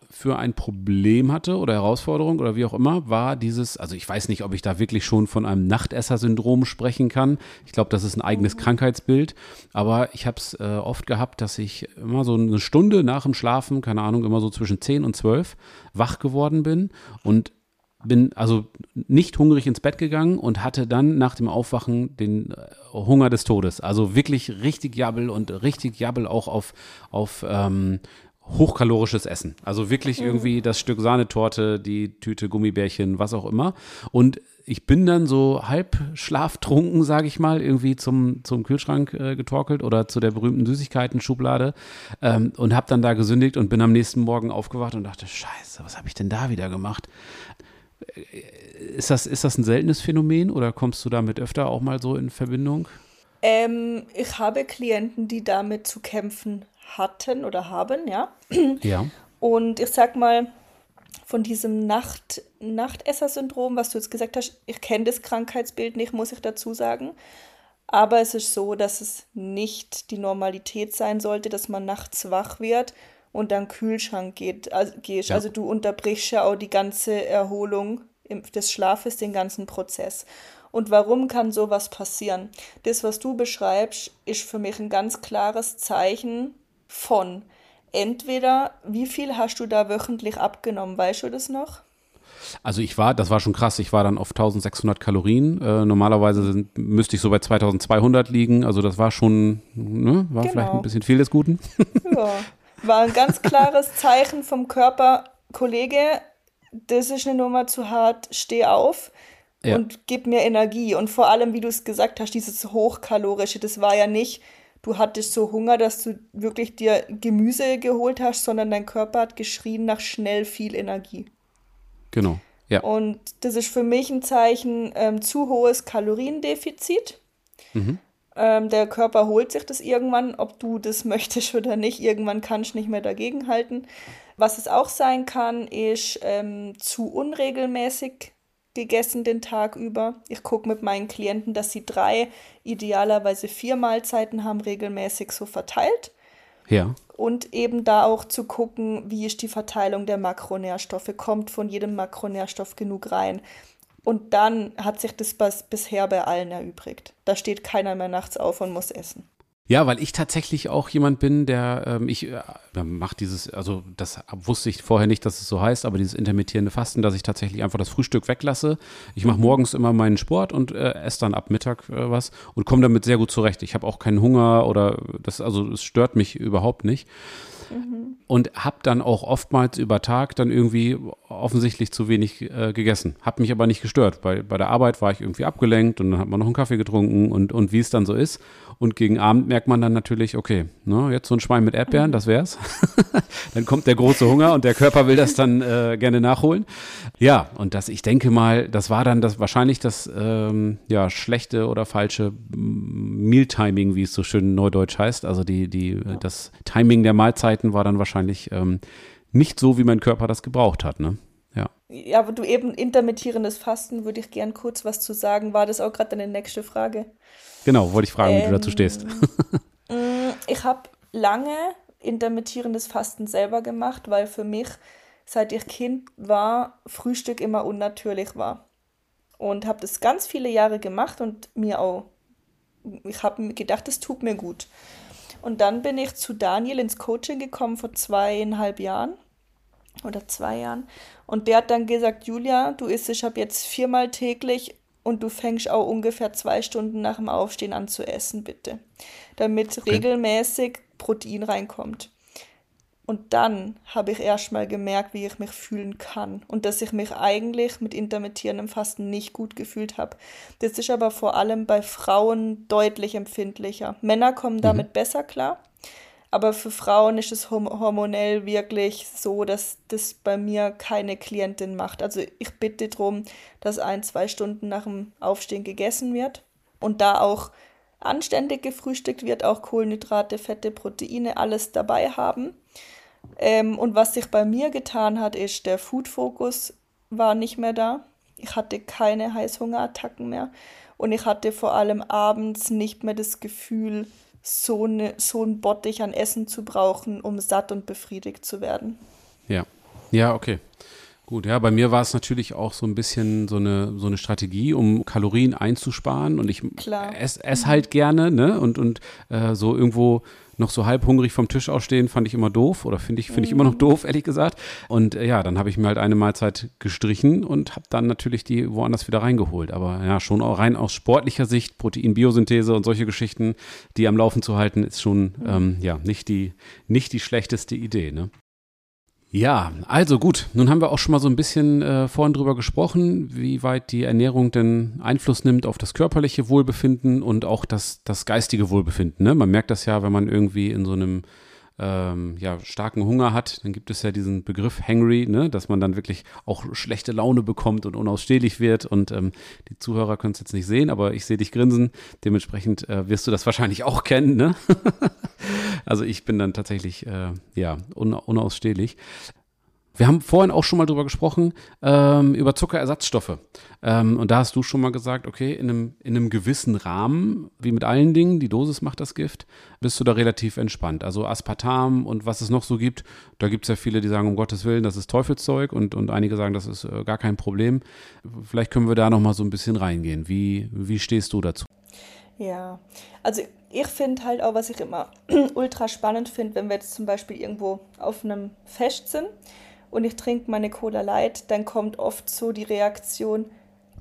für ein Problem hatte oder Herausforderung oder wie auch immer, war dieses, also ich weiß nicht, ob ich da wirklich schon von einem Nachtesser-Syndrom sprechen kann. Ich glaube, das ist ein eigenes mhm. Krankheitsbild, aber ich habe es äh, oft gehabt, dass ich immer so eine Stunde nach dem Schlafen, keine Ahnung, immer so zwischen 10 und 12 wach geworden bin und bin also nicht hungrig ins Bett gegangen und hatte dann nach dem Aufwachen den äh, Hunger des Todes. Also wirklich richtig Jabbel und richtig Jabbel auch auf, auf ähm, hochkalorisches Essen. Also wirklich mhm. irgendwie das Stück Sahnetorte, die Tüte Gummibärchen, was auch immer. Und ich bin dann so halb schlaftrunken, sage ich mal, irgendwie zum, zum Kühlschrank äh, getorkelt oder zu der berühmten Süßigkeiten-Schublade ähm, und habe dann da gesündigt und bin am nächsten Morgen aufgewacht und dachte, scheiße, was habe ich denn da wieder gemacht? Äh, ist das, ist das ein seltenes Phänomen oder kommst du damit öfter auch mal so in Verbindung? Ähm, ich habe Klienten, die damit zu kämpfen hatten oder haben, ja. Ja. Und ich sag mal, von diesem Nacht Nachtesser-Syndrom, was du jetzt gesagt hast, ich kenne das Krankheitsbild nicht, muss ich dazu sagen. Aber es ist so, dass es nicht die Normalität sein sollte, dass man nachts wach wird und dann Kühlschrank geht, also, gehst. Ja. Also du unterbrichst ja auch die ganze Erholung des Schlafes, den ganzen Prozess. Und warum kann sowas passieren? Das, was du beschreibst, ist für mich ein ganz klares Zeichen von entweder, wie viel hast du da wöchentlich abgenommen? Weißt du das noch? Also ich war, das war schon krass, ich war dann auf 1600 Kalorien. Äh, normalerweise sind, müsste ich so bei 2200 liegen. Also das war schon, ne, war genau. vielleicht ein bisschen viel des Guten. Ja, war ein ganz klares Zeichen vom Körper, Kollege, das ist eine Nummer zu hart, steh auf. Ja. Und gib mir Energie. Und vor allem, wie du es gesagt hast, dieses Hochkalorische, das war ja nicht, du hattest so Hunger, dass du wirklich dir Gemüse geholt hast, sondern dein Körper hat geschrien nach schnell viel Energie. Genau. Ja. Und das ist für mich ein Zeichen ähm, zu hohes Kaloriendefizit. Mhm. Ähm, der Körper holt sich das irgendwann, ob du das möchtest oder nicht. Irgendwann kannst du nicht mehr dagegenhalten. Was es auch sein kann, ist ähm, zu unregelmäßig gegessen den Tag über. Ich gucke mit meinen Klienten, dass sie drei, idealerweise vier Mahlzeiten haben, regelmäßig so verteilt. Ja. Und eben da auch zu gucken, wie ist die Verteilung der Makronährstoffe, kommt von jedem Makronährstoff genug rein. Und dann hat sich das bisher bei allen erübrigt. Da steht keiner mehr nachts auf und muss essen. Ja, weil ich tatsächlich auch jemand bin, der ähm, ich äh, mache dieses, also das wusste ich vorher nicht, dass es so heißt, aber dieses intermittierende Fasten, dass ich tatsächlich einfach das Frühstück weglasse. Ich mache morgens immer meinen Sport und äh, esse dann ab Mittag äh, was und komme damit sehr gut zurecht. Ich habe auch keinen Hunger oder das, also es stört mich überhaupt nicht. Mhm. Und habe dann auch oftmals über Tag dann irgendwie offensichtlich zu wenig äh, gegessen. Habe mich aber nicht gestört. Bei, bei der Arbeit war ich irgendwie abgelenkt und dann hat man noch einen Kaffee getrunken und, und wie es dann so ist. Und gegen Abend merkt man dann natürlich, okay, ne, jetzt so ein Schwein mit Erdbeeren, das wär's. dann kommt der große Hunger und der Körper will das dann äh, gerne nachholen. Ja, und das, ich denke mal, das war dann das wahrscheinlich das ähm, ja, schlechte oder falsche Mealtiming, wie es so schön neudeutsch heißt. Also die, die, das Timing der Mahlzeiten war dann wahrscheinlich ähm, nicht so, wie mein Körper das gebraucht hat, ne? Ja. Aber du eben intermittierendes Fasten, würde ich gern kurz was zu sagen. War das auch gerade deine nächste Frage? Genau, wollte ich fragen, ähm, wie du dazu stehst. Mm, ich habe lange intermittierendes Fasten selber gemacht, weil für mich seit ich Kind war, Frühstück immer unnatürlich war. Und habe das ganz viele Jahre gemacht und mir auch, ich habe mir gedacht, es tut mir gut. Und dann bin ich zu Daniel ins Coaching gekommen vor zweieinhalb Jahren oder zwei Jahren. Und der hat dann gesagt, Julia, du isst ich habe jetzt viermal täglich und du fängst auch ungefähr zwei Stunden nach dem Aufstehen an zu essen, bitte. Damit okay. regelmäßig Protein reinkommt. Und dann habe ich erstmal gemerkt, wie ich mich fühlen kann und dass ich mich eigentlich mit intermittierendem Fasten nicht gut gefühlt habe. Das ist aber vor allem bei Frauen deutlich empfindlicher. Männer kommen damit mhm. besser klar, aber für Frauen ist es hormonell wirklich so, dass das bei mir keine Klientin macht. Also ich bitte darum, dass ein, zwei Stunden nach dem Aufstehen gegessen wird und da auch anständig gefrühstückt wird, auch Kohlenhydrate, Fette, Proteine, alles dabei haben. Ähm, und was sich bei mir getan hat, ist, der Food-Fokus war nicht mehr da. Ich hatte keine Heißhungerattacken mehr und ich hatte vor allem abends nicht mehr das Gefühl, so, ne, so ein Bottich an Essen zu brauchen, um satt und befriedigt zu werden. Ja, ja, okay. Gut, ja, bei mir war es natürlich auch so ein bisschen so eine, so eine Strategie, um Kalorien einzusparen. Und ich esse ess halt gerne, ne? Und, und äh, so irgendwo noch so halb hungrig vom Tisch ausstehen, fand ich immer doof oder finde ich, find ich immer noch mhm. doof, ehrlich gesagt. Und äh, ja, dann habe ich mir halt eine Mahlzeit gestrichen und habe dann natürlich die woanders wieder reingeholt. Aber ja, schon auch rein aus sportlicher Sicht, Proteinbiosynthese und solche Geschichten, die am Laufen zu halten, ist schon mhm. ähm, ja nicht die, nicht die schlechteste Idee. Ne? Ja, also gut. Nun haben wir auch schon mal so ein bisschen äh, vorhin drüber gesprochen, wie weit die Ernährung denn Einfluss nimmt auf das körperliche Wohlbefinden und auch das, das geistige Wohlbefinden. Ne? Man merkt das ja, wenn man irgendwie in so einem ähm, ja, starken Hunger hat, dann gibt es ja diesen Begriff Hangry, ne? dass man dann wirklich auch schlechte Laune bekommt und unausstehlich wird. Und ähm, die Zuhörer können es jetzt nicht sehen, aber ich sehe dich grinsen. Dementsprechend äh, wirst du das wahrscheinlich auch kennen. Ne? Also ich bin dann tatsächlich äh, ja un unausstehlich. Wir haben vorhin auch schon mal drüber gesprochen, ähm, über Zuckerersatzstoffe. Ähm, und da hast du schon mal gesagt, okay, in einem, in einem gewissen Rahmen, wie mit allen Dingen, die Dosis macht das Gift, bist du da relativ entspannt. Also Aspartam und was es noch so gibt, da gibt es ja viele, die sagen, um Gottes Willen, das ist Teufelszeug und, und einige sagen, das ist äh, gar kein Problem. Vielleicht können wir da noch mal so ein bisschen reingehen. Wie, wie stehst du dazu? Ja, also ich finde halt auch, was ich immer ultra spannend finde, wenn wir jetzt zum Beispiel irgendwo auf einem Fest sind und ich trinke meine Cola Light, dann kommt oft so die Reaktion,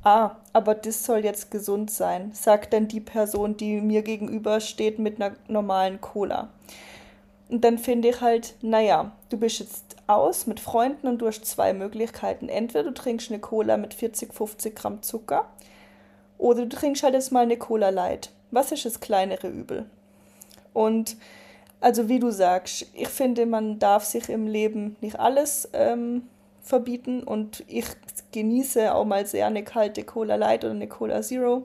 ah, aber das soll jetzt gesund sein, sagt dann die Person, die mir gegenüber steht mit einer normalen Cola. Und dann finde ich halt, naja, du bist jetzt aus mit Freunden und du hast zwei Möglichkeiten. Entweder du trinkst eine Cola mit 40, 50 Gramm Zucker oder du trinkst halt jetzt mal eine Cola Light. Was ist das kleinere Übel? Und also wie du sagst, ich finde, man darf sich im Leben nicht alles ähm, verbieten und ich genieße auch mal sehr eine kalte Cola Light oder eine Cola Zero.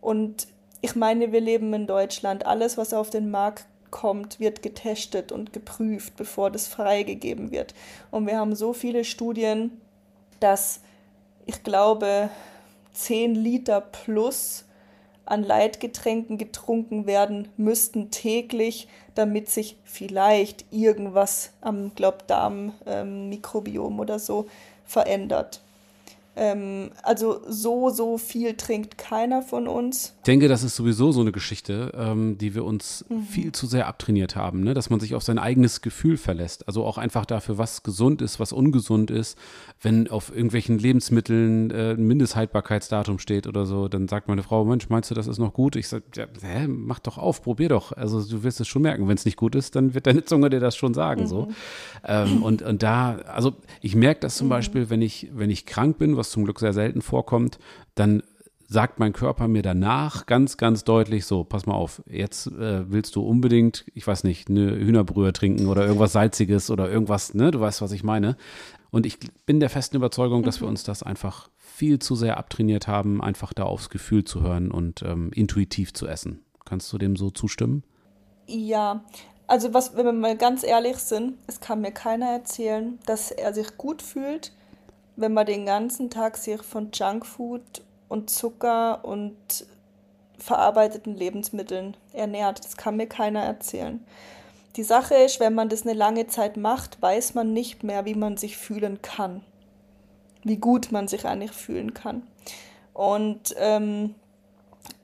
Und ich meine, wir leben in Deutschland. Alles, was auf den Markt kommt, wird getestet und geprüft, bevor das freigegeben wird. Und wir haben so viele Studien, dass ich glaube, 10 Liter plus an Leitgetränken getrunken werden müssten täglich, damit sich vielleicht irgendwas am glaub, Darmmikrobiom ähm, oder so verändert. Ähm, also so, so viel trinkt keiner von uns. Ich denke, das ist sowieso so eine Geschichte, ähm, die wir uns mhm. viel zu sehr abtrainiert haben, ne? dass man sich auf sein eigenes Gefühl verlässt. Also auch einfach dafür, was gesund ist, was ungesund ist. Wenn auf irgendwelchen Lebensmitteln äh, ein Mindesthaltbarkeitsdatum steht oder so, dann sagt meine Frau, Mensch, meinst du, das ist noch gut? Ich sage, ja, hä, mach doch auf, probier doch. Also du wirst es schon merken, wenn es nicht gut ist, dann wird deine Zunge dir das schon sagen. Mhm. So. Ähm, und, und da, also ich merke das zum mhm. Beispiel, wenn ich, wenn ich krank bin, was was zum Glück sehr selten vorkommt, dann sagt mein Körper mir danach ganz, ganz deutlich so, pass mal auf, jetzt äh, willst du unbedingt, ich weiß nicht, eine Hühnerbrühe trinken oder irgendwas Salziges oder irgendwas, ne, du weißt, was ich meine. Und ich bin der festen Überzeugung, dass wir mhm. uns das einfach viel zu sehr abtrainiert haben, einfach da aufs Gefühl zu hören und ähm, intuitiv zu essen. Kannst du dem so zustimmen? Ja, also was, wenn wir mal ganz ehrlich sind, es kann mir keiner erzählen, dass er sich gut fühlt, wenn man den ganzen Tag sich von Junkfood und Zucker und verarbeiteten Lebensmitteln ernährt. Das kann mir keiner erzählen. Die Sache ist, wenn man das eine lange Zeit macht, weiß man nicht mehr, wie man sich fühlen kann. Wie gut man sich eigentlich fühlen kann. Und ähm,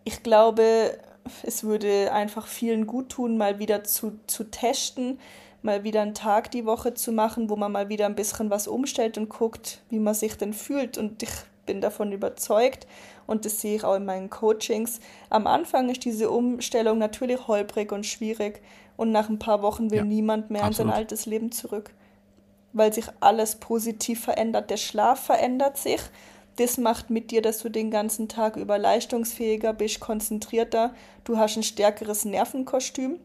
ich glaube, es würde einfach vielen gut tun, mal wieder zu, zu testen, mal wieder einen Tag die Woche zu machen, wo man mal wieder ein bisschen was umstellt und guckt, wie man sich denn fühlt. Und ich bin davon überzeugt und das sehe ich auch in meinen Coachings. Am Anfang ist diese Umstellung natürlich holprig und schwierig und nach ein paar Wochen will ja, niemand mehr absolut. in sein altes Leben zurück, weil sich alles positiv verändert. Der Schlaf verändert sich. Das macht mit dir, dass du den ganzen Tag über leistungsfähiger bist, konzentrierter. Du hast ein stärkeres Nervenkostüm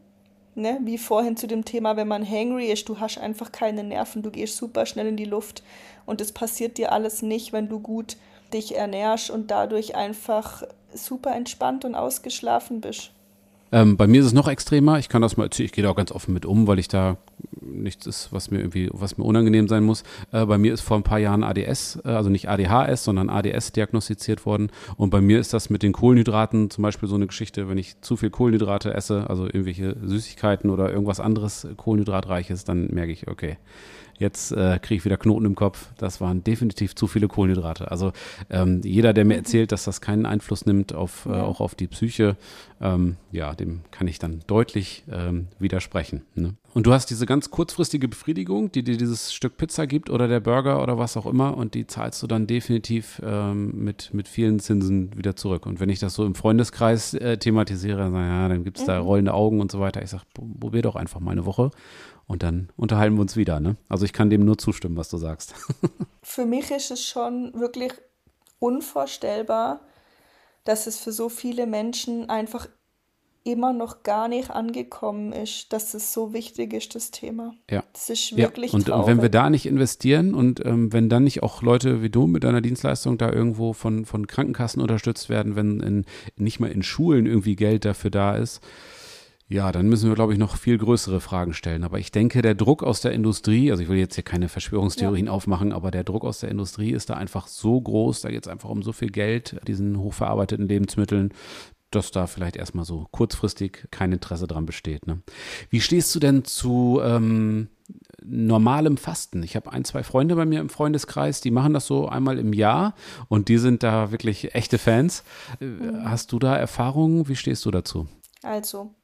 ne, wie vorhin zu dem Thema, wenn man hangry ist, du hast einfach keine Nerven, du gehst super schnell in die Luft und es passiert dir alles nicht, wenn du gut dich ernährst und dadurch einfach super entspannt und ausgeschlafen bist. Ähm, bei mir ist es noch extremer. Ich kann das mal erzählen. Ich gehe da auch ganz offen mit um, weil ich da nichts ist, was mir irgendwie, was mir unangenehm sein muss. Äh, bei mir ist vor ein paar Jahren ADS, äh, also nicht ADHS, sondern ADS diagnostiziert worden. Und bei mir ist das mit den Kohlenhydraten zum Beispiel so eine Geschichte, wenn ich zu viel Kohlenhydrate esse, also irgendwelche Süßigkeiten oder irgendwas anderes Kohlenhydratreiches, dann merke ich, okay, Jetzt äh, kriege ich wieder Knoten im Kopf. Das waren definitiv zu viele Kohlenhydrate. Also ähm, jeder, der mir erzählt, dass das keinen Einfluss nimmt auf, äh, auch auf die Psyche, ähm, ja, dem kann ich dann deutlich ähm, widersprechen. Ne? Und du hast diese ganz kurzfristige Befriedigung, die dir dieses Stück Pizza gibt oder der Burger oder was auch immer und die zahlst du dann definitiv ähm, mit, mit vielen Zinsen wieder zurück. Und wenn ich das so im Freundeskreis äh, thematisiere, na ja, dann gibt es mhm. da rollende Augen und so weiter. Ich sage, probier doch einfach mal eine Woche und dann unterhalten wir uns wieder. Ne? Also ich kann dem nur zustimmen, was du sagst. für mich ist es schon wirklich unvorstellbar, dass es für so viele Menschen einfach immer noch gar nicht angekommen ist, dass es so wichtig ist, das Thema. Ja. Das ist wirklich ja. und, und, wenn wir da nicht investieren und ähm, wenn dann nicht auch Leute wie du mit deiner Dienstleistung da irgendwo von, von Krankenkassen unterstützt werden, wenn in, nicht mal in Schulen irgendwie Geld dafür da ist, ja, dann müssen wir, glaube ich, noch viel größere Fragen stellen. Aber ich denke, der Druck aus der Industrie, also ich will jetzt hier keine Verschwörungstheorien ja. aufmachen, aber der Druck aus der Industrie ist da einfach so groß, da geht es einfach um so viel Geld, diesen hochverarbeiteten Lebensmitteln, dass da vielleicht erstmal so kurzfristig kein Interesse dran besteht. Ne? Wie stehst du denn zu ähm, normalem Fasten? Ich habe ein, zwei Freunde bei mir im Freundeskreis, die machen das so einmal im Jahr und die sind da wirklich echte Fans. Äh, mhm. Hast du da Erfahrungen? Wie stehst du dazu? Also,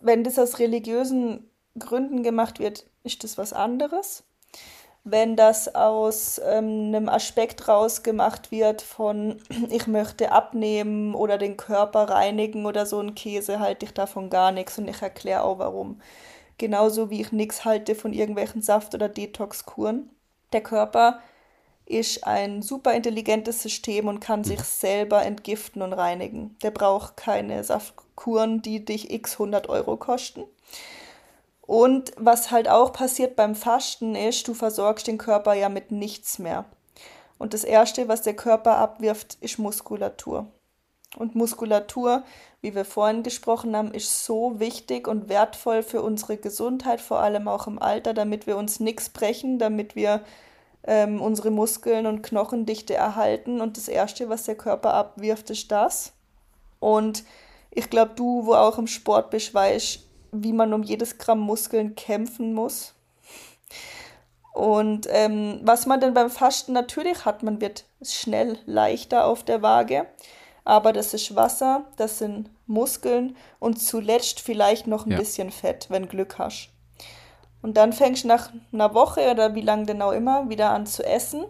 wenn das aus religiösen Gründen gemacht wird, ist das was anderes. Wenn das aus ähm, einem Aspekt rausgemacht wird von ich möchte abnehmen oder den Körper reinigen oder so ein Käse, halte ich davon gar nichts und ich erkläre auch warum. Genauso wie ich nichts halte von irgendwelchen Saft- oder Detox-Kuren. Der Körper ist ein super intelligentes System und kann sich selber entgiften und reinigen. Der braucht keine Saftkuren, die dich x 100 Euro kosten. Und was halt auch passiert beim Fasten ist, du versorgst den Körper ja mit nichts mehr. Und das Erste, was der Körper abwirft, ist Muskulatur. Und Muskulatur, wie wir vorhin gesprochen haben, ist so wichtig und wertvoll für unsere Gesundheit, vor allem auch im Alter, damit wir uns nichts brechen, damit wir ähm, unsere Muskeln und Knochendichte erhalten. Und das Erste, was der Körper abwirft, ist das. Und ich glaube, du, wo auch im Sport bist, weißt, wie man um jedes Gramm Muskeln kämpfen muss. Und ähm, was man denn beim Fasten natürlich hat, man wird schnell leichter auf der Waage, aber das ist Wasser, das sind Muskeln und zuletzt vielleicht noch ein ja. bisschen Fett, wenn Glück hast. Und dann fängst du nach einer Woche oder wie lange denn auch immer wieder an zu essen.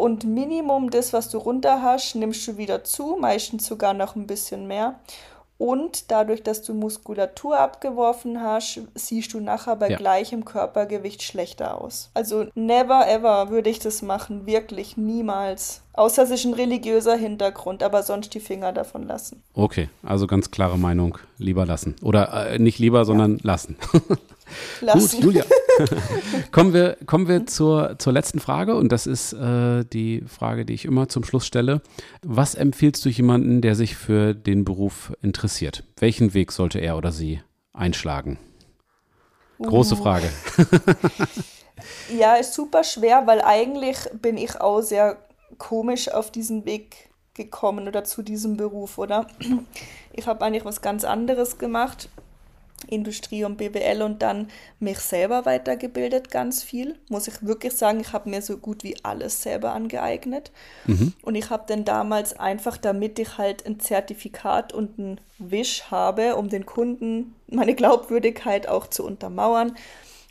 Und Minimum das, was du runter hast, nimmst du wieder zu, meistens sogar noch ein bisschen mehr. Und dadurch, dass du Muskulatur abgeworfen hast, siehst du nachher bei ja. gleichem Körpergewicht schlechter aus. Also never ever würde ich das machen, wirklich niemals. Außer es ist ein religiöser Hintergrund, aber sonst die Finger davon lassen. Okay, also ganz klare Meinung, lieber lassen. Oder äh, nicht lieber, sondern ja. lassen. lassen. Gut, Julia. kommen wir, kommen wir zur, zur letzten Frage und das ist äh, die Frage, die ich immer zum Schluss stelle. Was empfiehlst du jemanden, der sich für den Beruf interessiert? Welchen Weg sollte er oder sie einschlagen? Große uh. Frage. ja, ist super schwer, weil eigentlich bin ich auch sehr komisch auf diesen Weg gekommen oder zu diesem Beruf, oder? Ich habe eigentlich was ganz anderes gemacht Industrie und BWL und dann mich selber weitergebildet, ganz viel. Muss ich wirklich sagen, ich habe mir so gut wie alles selber angeeignet. Mhm. Und ich habe dann damals einfach, damit ich halt ein Zertifikat und einen Wisch habe, um den Kunden meine Glaubwürdigkeit auch zu untermauern,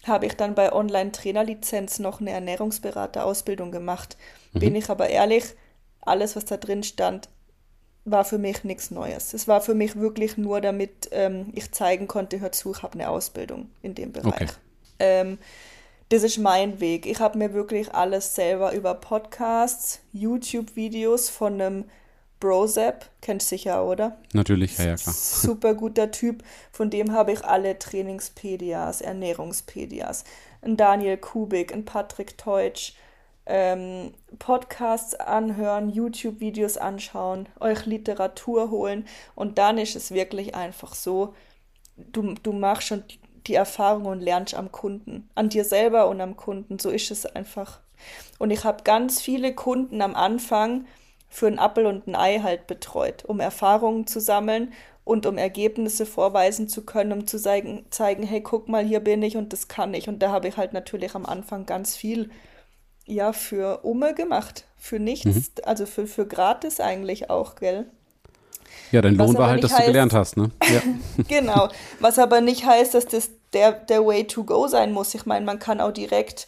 habe ich dann bei Online-Trainerlizenz noch eine Ernährungsberaterausbildung gemacht. Mhm. Bin ich aber ehrlich, alles, was da drin stand, war für mich nichts Neues. Es war für mich wirklich nur, damit ähm, ich zeigen konnte, hör zu, ich habe eine Ausbildung in dem Bereich. Okay. Ähm, das ist mein Weg. Ich habe mir wirklich alles selber über Podcasts, YouTube-Videos von einem Brozap, kennst du sicher, oder? Natürlich, ja, ja, klar. Super guter Typ. Von dem habe ich alle Trainingspedias, Ernährungspedias. Ein Daniel Kubik, ein Patrick Teutsch, ähm, Podcasts anhören, YouTube-Videos anschauen, euch Literatur holen und dann ist es wirklich einfach so, du, du machst schon die Erfahrung und lernst am Kunden, an dir selber und am Kunden, so ist es einfach. Und ich habe ganz viele Kunden am Anfang für ein Appel und ein Ei halt betreut, um Erfahrungen zu sammeln und um Ergebnisse vorweisen zu können, um zu zeigen, zeigen, hey, guck mal, hier bin ich und das kann ich. Und da habe ich halt natürlich am Anfang ganz viel ja für Umme gemacht. Für nichts, mhm. also für, für gratis eigentlich auch, gell? Ja, dein Lohn war halt, dass heißt, du gelernt hast, ne? Ja. genau. Was aber nicht heißt, dass das der, der Way to go sein muss. Ich meine, man kann auch direkt,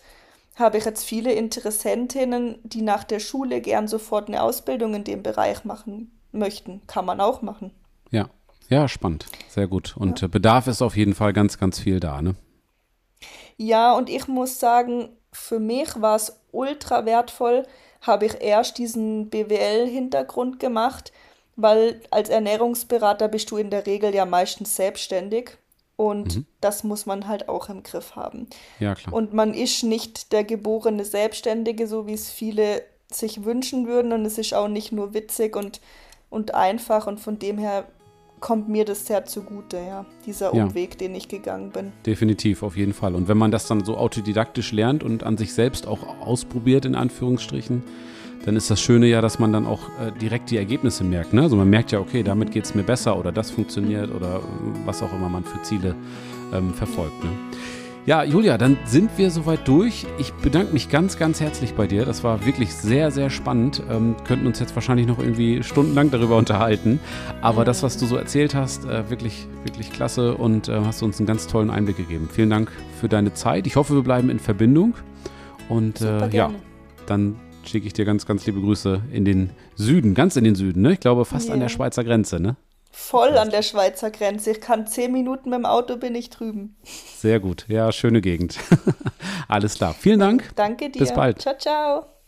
habe ich jetzt viele Interessentinnen, die nach der Schule gern sofort eine Ausbildung in dem Bereich machen möchten. Kann man auch machen. Ja, ja, spannend. Sehr gut. Und ja. Bedarf ist auf jeden Fall ganz, ganz viel da, ne? Ja, und ich muss sagen, für mich war es ultra wertvoll, habe ich erst diesen BWL-Hintergrund gemacht, weil als Ernährungsberater bist du in der Regel ja meistens selbstständig und mhm. das muss man halt auch im Griff haben. Ja, klar. Und man ist nicht der geborene Selbstständige, so wie es viele sich wünschen würden und es ist auch nicht nur witzig und, und einfach und von dem her kommt mir das sehr zugute, ja, dieser ja. Umweg, den ich gegangen bin. Definitiv, auf jeden Fall. Und wenn man das dann so autodidaktisch lernt und an sich selbst auch ausprobiert, in Anführungsstrichen, dann ist das Schöne ja, dass man dann auch äh, direkt die Ergebnisse merkt. Ne? Also man merkt ja, okay, damit geht es mir besser oder das funktioniert oder was auch immer man für Ziele ähm, verfolgt. Ne? Ja, Julia, dann sind wir soweit durch. Ich bedanke mich ganz, ganz herzlich bei dir. Das war wirklich sehr, sehr spannend. Ähm, könnten uns jetzt wahrscheinlich noch irgendwie stundenlang darüber unterhalten. Aber das, was du so erzählt hast, äh, wirklich, wirklich klasse und äh, hast uns einen ganz tollen Einblick gegeben. Vielen Dank für deine Zeit. Ich hoffe, wir bleiben in Verbindung. Und äh, ja, dann schicke ich dir ganz, ganz liebe Grüße in den Süden, ganz in den Süden. Ne? Ich glaube, fast yeah. an der Schweizer Grenze. Ne? Voll an der Schweizer Grenze. Ich kann zehn Minuten mit dem Auto bin ich drüben. Sehr gut. Ja, schöne Gegend. Alles klar. Vielen Dank. Danke dir. Bis bald. Ciao, ciao.